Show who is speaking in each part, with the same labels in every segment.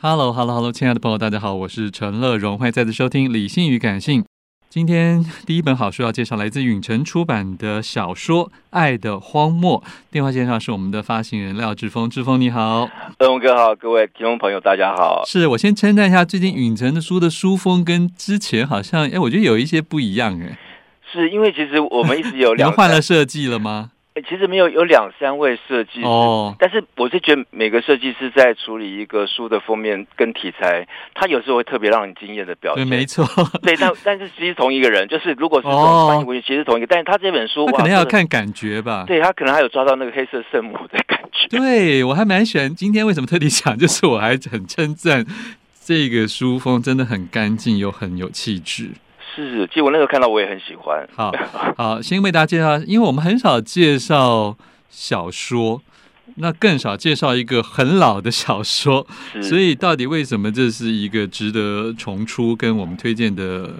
Speaker 1: Hello，Hello，Hello，hello, hello, 亲爱的朋友，大家好，我是陈乐荣，欢迎再次收听《理性与感性》。今天第一本好书要介绍来自允晨出版的小说《爱的荒漠》。电话线上是我们的发行人廖志峰，志峰你好，
Speaker 2: 乐荣哥好，各位听众朋友大家好。
Speaker 1: 是我先称赞一下，最近允晨的书的书风跟之前好像，哎，我觉得有一些不一样，哎，
Speaker 2: 是因为其实我们一直有两，
Speaker 1: 换了设计了吗？
Speaker 2: 其实没有，有两三位设计师，oh. 但是我是觉得每个设计师在处理一个书的封面跟题材，他有时候会特别让你惊艳的表现。
Speaker 1: 对，没错。
Speaker 2: 对，但但是其实同一个人，就是如果是从翻译过去，其实同一个，但是他这本书，
Speaker 1: 他可能要看感觉吧。
Speaker 2: 对，他可能还有抓到那个黑色圣母的感觉。
Speaker 1: 对，我还蛮喜欢。今天为什么特地讲，就是我还很称赞这个书风真的很干净又很有气质。
Speaker 2: 是是，其实我那时候看到我也很喜欢。
Speaker 1: 好，好，先为大家介绍，因为我们很少介绍小说，那更少介绍一个很老的小说，所以到底为什么这是一个值得重出跟我们推荐的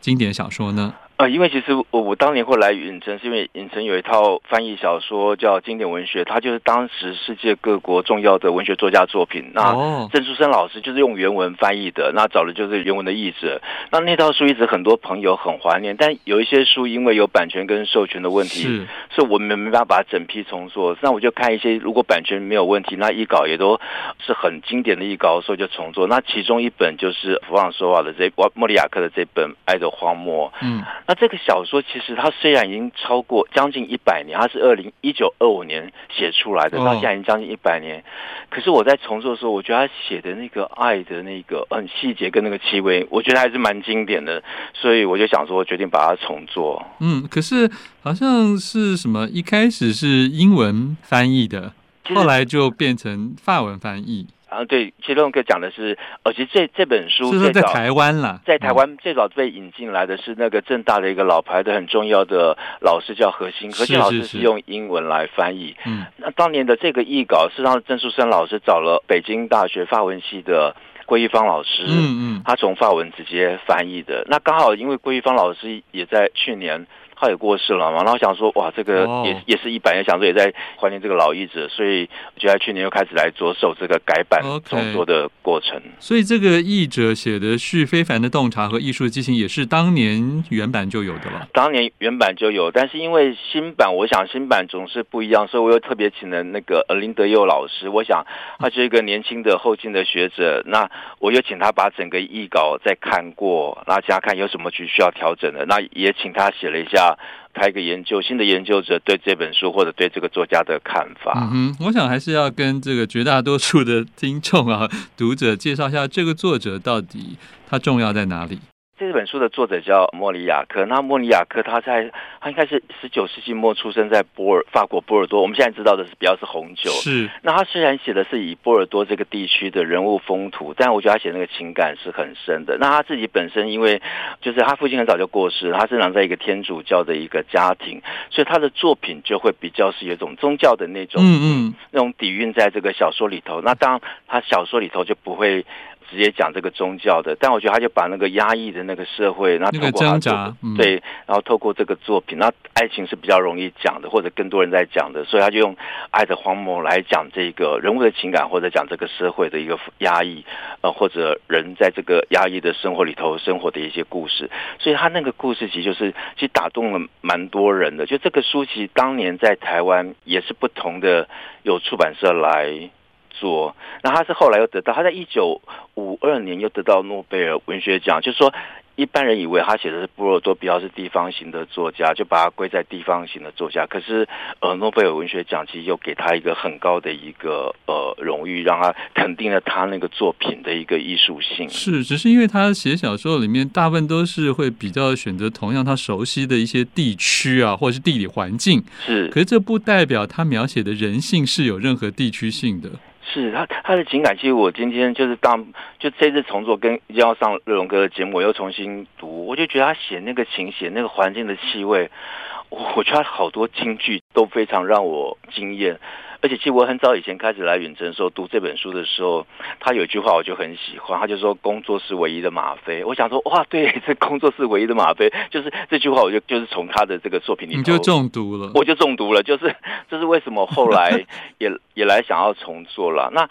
Speaker 1: 经典小说呢？
Speaker 2: 呃，因为其实我我当年会来影城，是因为影城有一套翻译小说叫经典文学，它就是当时世界各国重要的文学作家作品。那郑书生老师就是用原文翻译的，那找的就是原文的译者。那那套书一直很多朋友很怀念，但有一些书因为有版权跟授权的问题，是，所以我们没办法把它整批重做。那我就看一些如果版权没有问题，那译稿也都是很经典的译稿，所以就重做。那其中一本就是弗朗索瓦的这莫里亚克的这本《爱的荒漠》。嗯。那这个小说其实它虽然已经超过将近一百年，它是二零一九二五年写出来的，到现在已经将近一百年。可是我在重做的时候，我觉得他写的那个爱的那个很细节跟那个气味，我觉得还是蛮经典的。所以我就想说，我决定把它重做。
Speaker 1: 嗯，可是好像是什么一开始是英文翻译的，后来就变成法文翻译。
Speaker 2: 啊，对，其中一个讲的是，呃，其实这这本书
Speaker 1: 是在台湾啦，
Speaker 2: 在台湾最早被引进来的是那个正大的一个老牌的很重要的老师叫何新，何新老师是用英文来翻译。嗯，那当年的这个译稿是让郑树森老师找了北京大学法文系的郭一芳老师，嗯嗯，他从法文直接翻译的。那刚好因为郭一芳老师也在去年。他也过世了嘛，然后想说哇，这个也、oh. 也是一版，也，想说也在怀念这个老译者，所以就在去年又开始来着手这个改版创作的过程。Okay.
Speaker 1: 所以这个译者写的是非凡的洞察和艺术激情，也是当年原版就有的了。
Speaker 2: 当年原版就有，但是因为新版，我想新版总是不一样，所以我又特别请了那个林德佑老师，我想他是一个年轻的后进的学者，那我又请他把整个译稿再看过，那加看有什么需需要调整的，那也请他写了一下。拍一个研究，新的研究者对这本书或者对这个作家的看法。
Speaker 1: 嗯，我想还是要跟这个绝大多数的听众啊、读者介绍一下这个作者到底他重要在哪里。
Speaker 2: 这本书的作者叫莫里亚克。那莫里亚克他在他应该是十九世纪末出生在波尔法国波尔多。我们现在知道的是比较是红酒。
Speaker 1: 是。
Speaker 2: 那他虽然写的是以波尔多这个地区的人物风土，但我觉得他写那个情感是很深的。那他自己本身因为就是他父亲很早就过世，他生长在一个天主教的一个家庭，所以他的作品就会比较是有一种宗教的那种嗯嗯那种底蕴在这个小说里头。那当然他小说里头就不会。直接讲这个宗教的，但我觉得他就把那个压抑的那个社会，那透过他的，嗯、对，然后透过这个作品，那爱情是比较容易讲的，或者更多人在讲的，所以他就用爱的荒漠来讲这个人物的情感，或者讲这个社会的一个压抑，呃，或者人在这个压抑的生活里头生活的一些故事，所以他那个故事其实就是其实打动了蛮多人的。就这个书其实当年在台湾也是不同的有出版社来。做，那他是后来又得到，他在一九五二年又得到诺贝尔文学奖，就是说一般人以为他写的是波尔多比较是地方型的作家，就把他归在地方型的作家。可是呃，诺贝尔文学奖其实又给他一个很高的一个呃荣誉，让他肯定了他那个作品的一个艺术性。
Speaker 1: 是，只是因为他写小说里面大部分都是会比较选择同样他熟悉的一些地区啊，或者是地理环境。
Speaker 2: 是，
Speaker 1: 可是这不代表他描写的人性是有任何地区性的。
Speaker 2: 是他他的情感，其实我今天就是当就这次重做，跟要上乐龙哥的节目，我又重新读，我就觉得他写那个情，写那个环境的气味，我觉得好多京剧都非常让我惊艳。而且，其实我很早以前开始来远征的时候，读这本书的时候，他有一句话我就很喜欢，他就说：“工作是唯一的吗啡。”我想说，哇，对，这工作是唯一的吗啡，就是这句话，我就 就是从他的这个作品里，
Speaker 1: 你就中毒了，
Speaker 2: 我就中毒了，就是这是为什么后来也也来想要重做了。那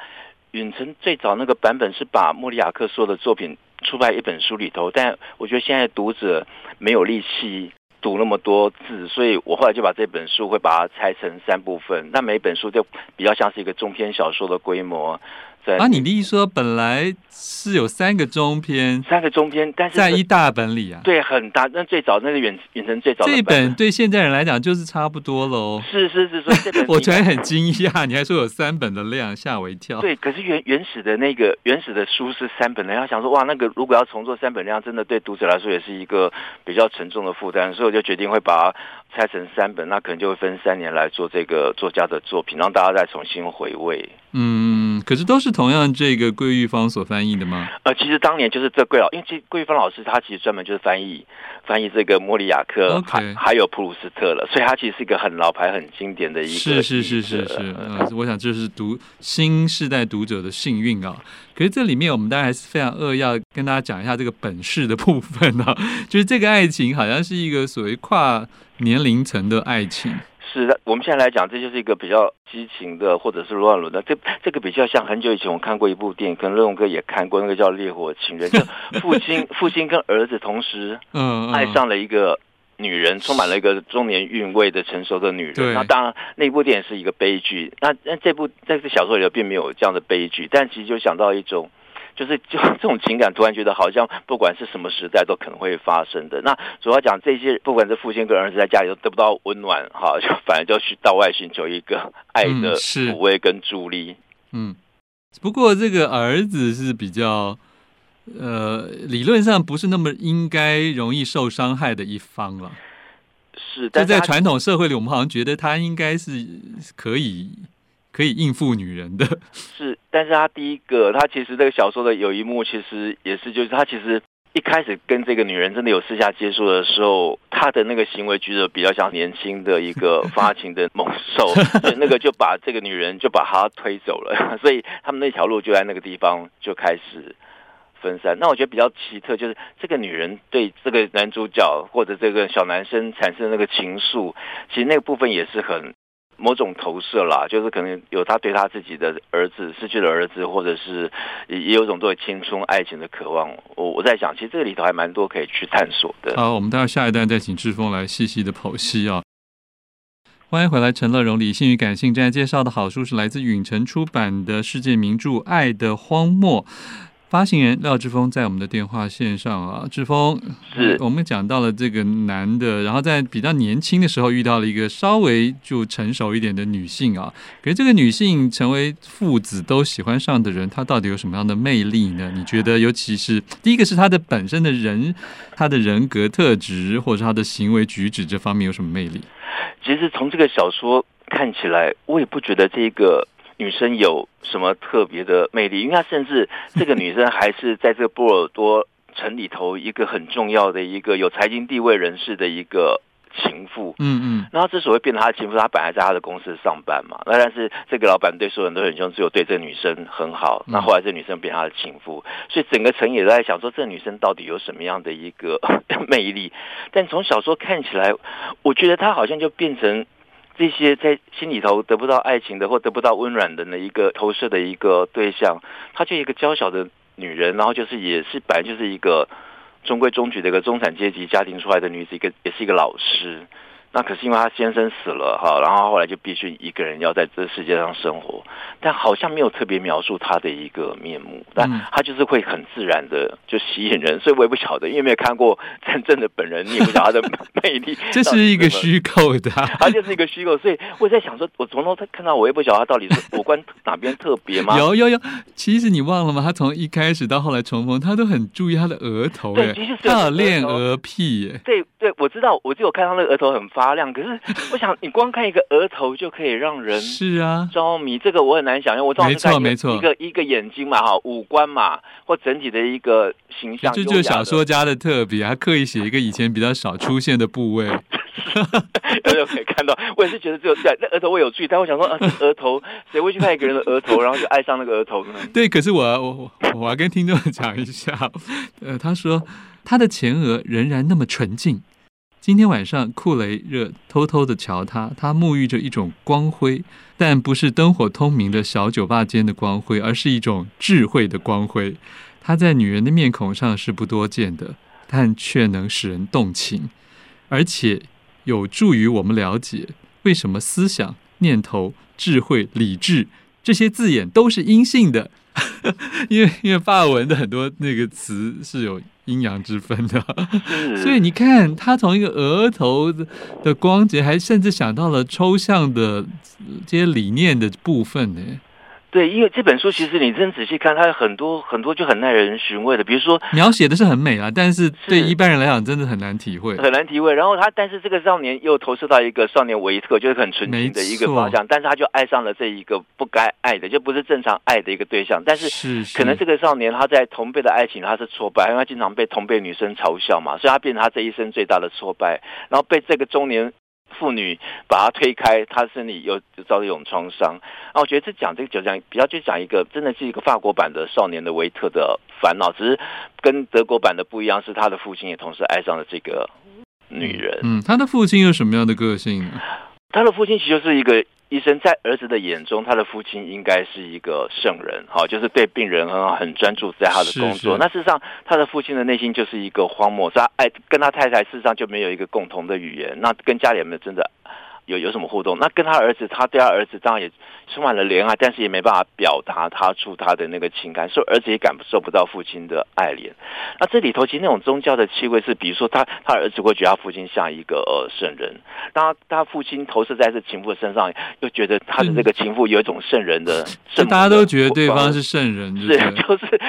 Speaker 2: 远征最早那个版本是把莫里亚克说的作品出版一本书里头，但我觉得现在读者没有力气。读那么多字，所以我后来就把这本书会把它拆成三部分，那每本书就比较像是一个中篇小说的规模。
Speaker 1: 啊，你的意思说本来是有三个中篇，
Speaker 2: 三个中篇，但是
Speaker 1: 在一大本里啊，
Speaker 2: 对，很大。那最早那个远远程最早的
Speaker 1: 这本对现在人来讲就是差不多喽。
Speaker 2: 是是是，所以这本
Speaker 1: 我觉得很惊讶，你还说有三本的量，吓我一跳。
Speaker 2: 对，可是原原始的那个原始的书是三本的，然后想说哇，那个如果要重做三本量，真的对读者来说也是一个比较沉重的负担，所以我就决定会把它拆成三本，那可能就会分三年来做这个作家的作品，让大家再重新回味。
Speaker 1: 嗯，可是都是同样这个桂玉芳所翻译的吗？
Speaker 2: 呃，其实当年就是这桂老，因为其实桂玉芳老师他其实专门就是翻译翻译这个莫里亚克.还还有普鲁斯特了，所以他其实是一个很老牌、很经典的一个。
Speaker 1: 是是是是是，呃，我想这是读新世代读者的幸运啊。可是这里面我们当然还是非常扼要跟大家讲一下这个本事的部分啊，就是这个爱情好像是一个所谓跨年龄层的爱情。
Speaker 2: 是的，我们现在来讲，这就是一个比较激情的，或者是乱伦的。这这个比较像很久以前我看过一部电影，可能乐荣哥也看过，那个叫《烈火情人》，就父亲父亲跟儿子同时嗯爱上了一个女人，充满了一个中年韵味的成熟的女人。那当然，那部电影是一个悲剧。那那这部在这个小说里头并没有这样的悲剧，但其实就想到一种。就是就 这种情感，突然觉得好像不管是什么时代都可能会发生的。那主要讲这些，不管是父亲跟儿子在家里都得不到温暖，哈，就反而就去到外寻求一个 爱的抚慰跟助力。
Speaker 1: 嗯，不过这个儿子是比较，呃，理论上不是那么应该容易受伤害的一方了。
Speaker 2: 是，但
Speaker 1: 在传统社会里，我们好像觉得他应该是可以。可以应付女人的
Speaker 2: 是，但是他第一个，他其实这个小说的有一幕，其实也是，就是他其实一开始跟这个女人真的有私下接触的时候，他的那个行为举止比较像年轻的一个发情的猛兽，所 以那个就把这个女人就把他推走了，所以他们那条路就在那个地方就开始分散。那我觉得比较奇特，就是这个女人对这个男主角或者这个小男生产生那个情愫，其实那个部分也是很。某种投射啦，就是可能有他对他自己的儿子失去了儿子，或者是也有种对青春爱情的渴望。我我在想，其实这个里头还蛮多可以去探索的。
Speaker 1: 好，我们待会下一段再请志峰来细细的剖析啊。欢迎回来，陈乐融理性与感性正在介绍的好书是来自允晨出版的世界名著《爱的荒漠》。发行人廖志峰在我们的电话线上啊，志峰
Speaker 2: 是
Speaker 1: 我们讲到了这个男的，然后在比较年轻的时候遇到了一个稍微就成熟一点的女性啊，可是这个女性成为父子都喜欢上的人，她到底有什么样的魅力呢？你觉得，尤其是第一个是她的本身的人，她的人格特质，或者是她的行为举止这方面有什么魅力？
Speaker 2: 其实从这个小说看起来，我也不觉得这个。女生有什么特别的魅力？因为她甚至这个女生 还是在这个波尔多城里头一个很重要的一个有财经地位人士的一个情妇，
Speaker 1: 嗯嗯，
Speaker 2: 然后之所以变成他的情妇，他本来在他的公司上班嘛，那但是这个老板对所有人都很凶，只有对这个女生很好，那后来这女生变他的情妇，所以整个城也都在想说，这个女生到底有什么样的一个 魅力？但从小说看起来，我觉得她好像就变成。这些在心里头得不到爱情的或得不到温暖的那一个投射的一个对象，她就一个娇小的女人，然后就是也是本来就是一个中规中矩的一个中产阶级家庭出来的女子，一个也是一个老师。那可是因为他先生死了哈，然后后来就必须一个人要在这世界上生活，但好像没有特别描述他的一个面目，但他就是会很自然的就吸引人，所以我也不晓得，因为没有看过真正的本人，你也不晓得他的 魅力。
Speaker 1: 这是一个虚构的，
Speaker 2: 他就是一个虚构，所以我在想说，我从头看到我也不晓得他到底是五官哪边特别吗？
Speaker 1: 有有有，其实你忘了吗？他从一开始到后来重逢，他都很注意他的额头，
Speaker 2: 对，其实
Speaker 1: 他有练额屁耶，
Speaker 2: 对对，我知道，我就有看到那个额头很发亮，可是我想，你光看一个额头就可以让人
Speaker 1: 是啊
Speaker 2: 着迷，这个我很难想象。我没
Speaker 1: 错没错，
Speaker 2: 一个一个眼睛嘛，哈，五官嘛，或整体的一个形象，
Speaker 1: 这就是小说家的特别，他刻意写一个以前比较少出现的部位，
Speaker 2: 大家可以看到。我也是觉得只有在那额头我有注意，但我想说，啊，额头谁会去看一个人的额头，然后就爱上那个额头呢？
Speaker 1: 对，可是我我我要跟听众讲一下，呃，他说他的前额仍然那么纯净。今天晚上，库雷热偷偷地瞧他，他沐浴着一种光辉，但不是灯火通明的小酒吧间的光辉，而是一种智慧的光辉。它在女人的面孔上是不多见的，但却能使人动情，而且有助于我们了解为什么思想、念头、智慧、理智这些字眼都是阴性的。因为因为法文的很多那个词是有阴阳之分的，所以你看他从一个额头的光洁，还甚至想到了抽象的这些理念的部分呢。
Speaker 2: 对，因为这本书其实你真仔细看，它有很多很多就很耐人寻味的，比如说
Speaker 1: 描写的是很美啊，但是对一般人来讲真的很难体会，
Speaker 2: 很难体会。然后他，但是这个少年又投射到一个少年维特，就是很纯情的一个方向，但是他就爱上了这一个不该爱的，就不是正常爱的一个对象。但是可能这个少年他在同辈的爱情他是挫败，因为他经常被同辈女生嘲笑嘛，所以他变成他这一生最大的挫败，然后被这个中年。妇女把他推开，他身体又遭了一种创伤。啊，我觉得这讲这个就讲比较就讲一个，真的是一个法国版的少年的维特的烦恼，只是跟德国版的不一样，是他的父亲也同时爱上了这个女人。
Speaker 1: 嗯，他的父亲有什么样的个性呢？
Speaker 2: 他的父亲其实就是一个。医生在儿子的眼中，他的父亲应该是一个圣人，哈，就是对病人很好，很专注在他的工作。是是，那事实上，他的父亲的内心就是一个荒漠，他爱跟他太太事实上就没有一个共同的语言，那跟家里有没有真的？有有什么互动？那跟他儿子，他对他儿子当然也充满了怜爱，但是也没办法表达他出他的那个情感，所以儿子也感受不到父亲的爱怜。那这里头其实那种宗教的气味是，比如说他他儿子会觉得他父亲像一个呃圣人，当他，他父亲投射在这情妇身上，又觉得他的这个情妇有一种圣人的 圣，
Speaker 1: 大家都觉得对方是圣人，
Speaker 2: 是 就是，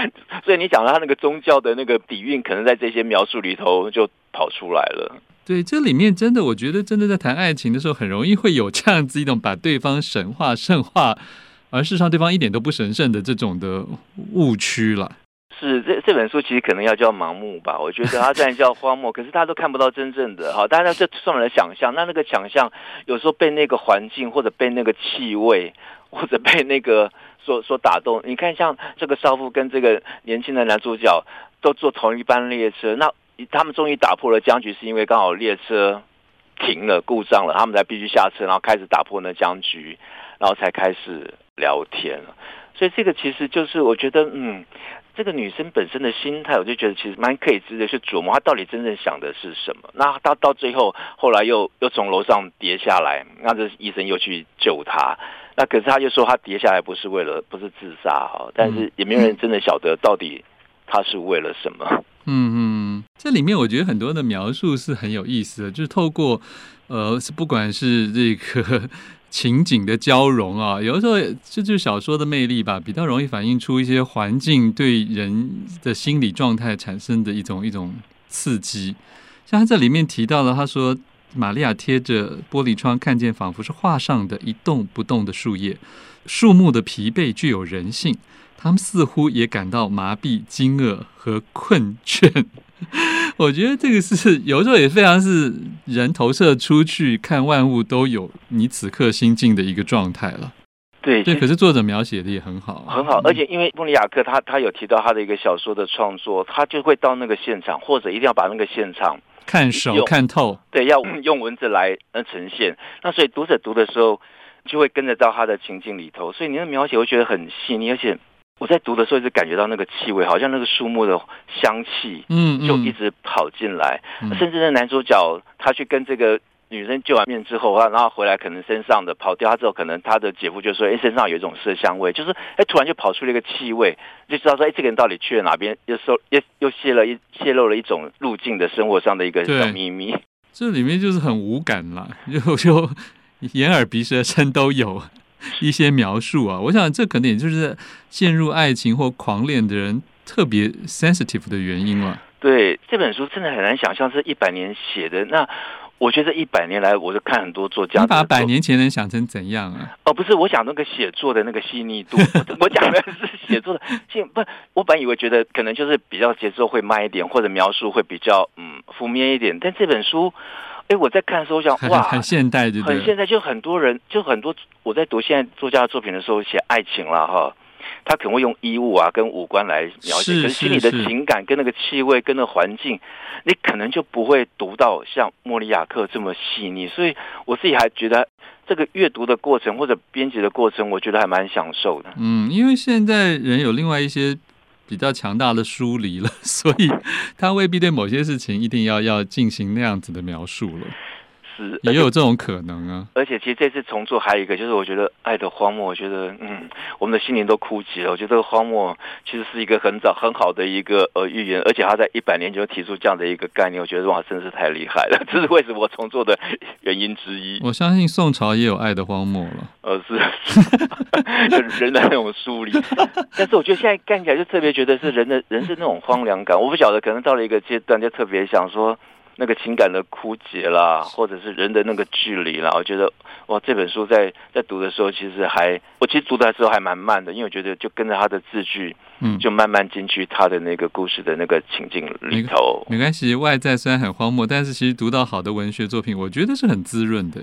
Speaker 2: 所以你讲到他那个宗教的那个底蕴，可能在这些描述里头就跑出来了。
Speaker 1: 对，这里面真的，我觉得真的在谈爱情的时候，很容易会有这样子一种把对方神化、圣化，而事实上对方一点都不神圣的这种的误区了。
Speaker 2: 是，这这本书其实可能要叫盲目吧？我觉得它虽然叫荒漠，可是他都看不到真正的。好，大家这充满了想象，那那个想象有时候被那个环境，或者被那个气味，或者被那个所 所打动。你看，像这个少妇跟这个年轻的男主角都坐同一班列车，那。他们终于打破了僵局，是因为刚好列车停了，故障了，他们才必须下车，然后开始打破那僵局，然后才开始聊天了。所以这个其实就是我觉得，嗯，这个女生本身的心态，我就觉得其实蛮可以值得去琢磨，她到底真正想的是什么。那到到最后，后来又又从楼上跌下来，那这医生又去救她。那可是他又说他跌下来不是为了，不是自杀哈，但是也没有人真的晓得到底他是为了什么。
Speaker 1: 嗯嗯，这里面我觉得很多的描述是很有意思的，就是透过呃，是不管是这个 情景的交融啊，有的时候这就是小说的魅力吧，比较容易反映出一些环境对人的心理状态产生的一种一种刺激。像他这里面提到了，他说玛利亚贴着玻璃窗，看见仿佛是画上的一动不动的树叶，树木的疲惫具有人性。他们似乎也感到麻痹、惊愕和困倦。我觉得这个是有时候也非常是人投射出去看万物，都有你此刻心境的一个状态了。
Speaker 2: 对
Speaker 1: 对，可是作者描写的也很好，
Speaker 2: 很好。而且因为莫里亚克他他有提到他的一个小说的创作，他就会到那个现场，或者一定要把那个现场
Speaker 1: 看熟看透。
Speaker 2: 对，要用文字来呃呈现。那所以读者读的时候，就会跟着到他的情境里头。所以你的描写会觉得很细腻，而且我在读的时候一直感觉到那个气味，好像那个树木的香气，嗯，就一直跑进来。嗯嗯、甚至那男主角他去跟这个。女生见完面之后啊，然后回来可能身上的跑掉，他之后可能他的姐夫就说：“哎，身上有一种麝香味，就是哎，突然就跑出了一个气味，就知道说，哎，这个人到底去了哪边？又受又又泄了一泄露了一种路径的生活上的一个小秘密。
Speaker 1: 这里面就是很无感啦，就就眼耳鼻舌身都有 一些描述啊。我想这可能也就是陷入爱情或狂恋的人特别 sensitive 的原因了。
Speaker 2: 对，这本书真的很难想象是一百年写的那。我觉得一百年来，我就看很多作家。
Speaker 1: 你把百年前人想成怎样啊？
Speaker 2: 哦，不是，我讲那个写作的那个细腻度。我讲的是写作的，不，我本以为觉得可能就是比较节奏会慢一点，或者描述会比较嗯负面一点。但这本书，哎，我在看的时候，我想哇，
Speaker 1: 很现代，对？
Speaker 2: 很现代，就很多人，就很多我在读现在作家的作品的时候，写爱情了哈。他可能会用衣物啊，跟五官来描写，可是心里的情感跟那个气味跟那个环境，你可能就不会读到像莫里亚克这么细腻。所以我自己还觉得这个阅读的过程或者编辑的过程，我觉得还蛮享受的。
Speaker 1: 嗯，因为现在人有另外一些比较强大的疏离了，所以他未必对某些事情一定要要进行那样子的描述了。
Speaker 2: 是，
Speaker 1: 也有这种可能啊。
Speaker 2: 而且其实这次重做还有一个，就是我觉得《爱的荒漠》，我觉得嗯，我们的心灵都枯竭了。我觉得这个荒漠其实是一个很早很好的一个呃预言，而且他在一百年就提出这样的一个概念，我觉得哇，真是太厉害了。这是为什么我重做的原因之一。
Speaker 1: 我相信宋朝也有《爱的荒漠》了。
Speaker 2: 呃，是，是 人的那种疏离。但是我觉得现在看起来就特别觉得是人的人是那种荒凉感。我不晓得，可能到了一个阶段就特别想说。那个情感的枯竭啦，或者是人的那个距离啦，我觉得哇，这本书在在读的时候，其实还我其实读的时候还蛮慢的，因为我觉得就跟着他的字句，嗯，就慢慢进去他的那个故事的那个情境里头。
Speaker 1: 没关系，外在虽然很荒漠，但是其实读到好的文学作品，我觉得是很滋润的。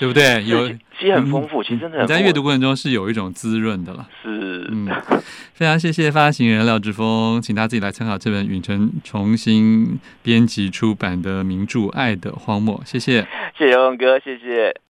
Speaker 1: 对不对？有
Speaker 2: 其实很丰富，其实真的很。你
Speaker 1: 在阅读过程中是有一种滋润的了。
Speaker 2: 是，
Speaker 1: 嗯，非常谢谢发行人廖志峰，请他自己来参考这本允晨重新编辑出版的名著《爱的荒漠》。谢谢，
Speaker 2: 谢谢荣哥，谢谢。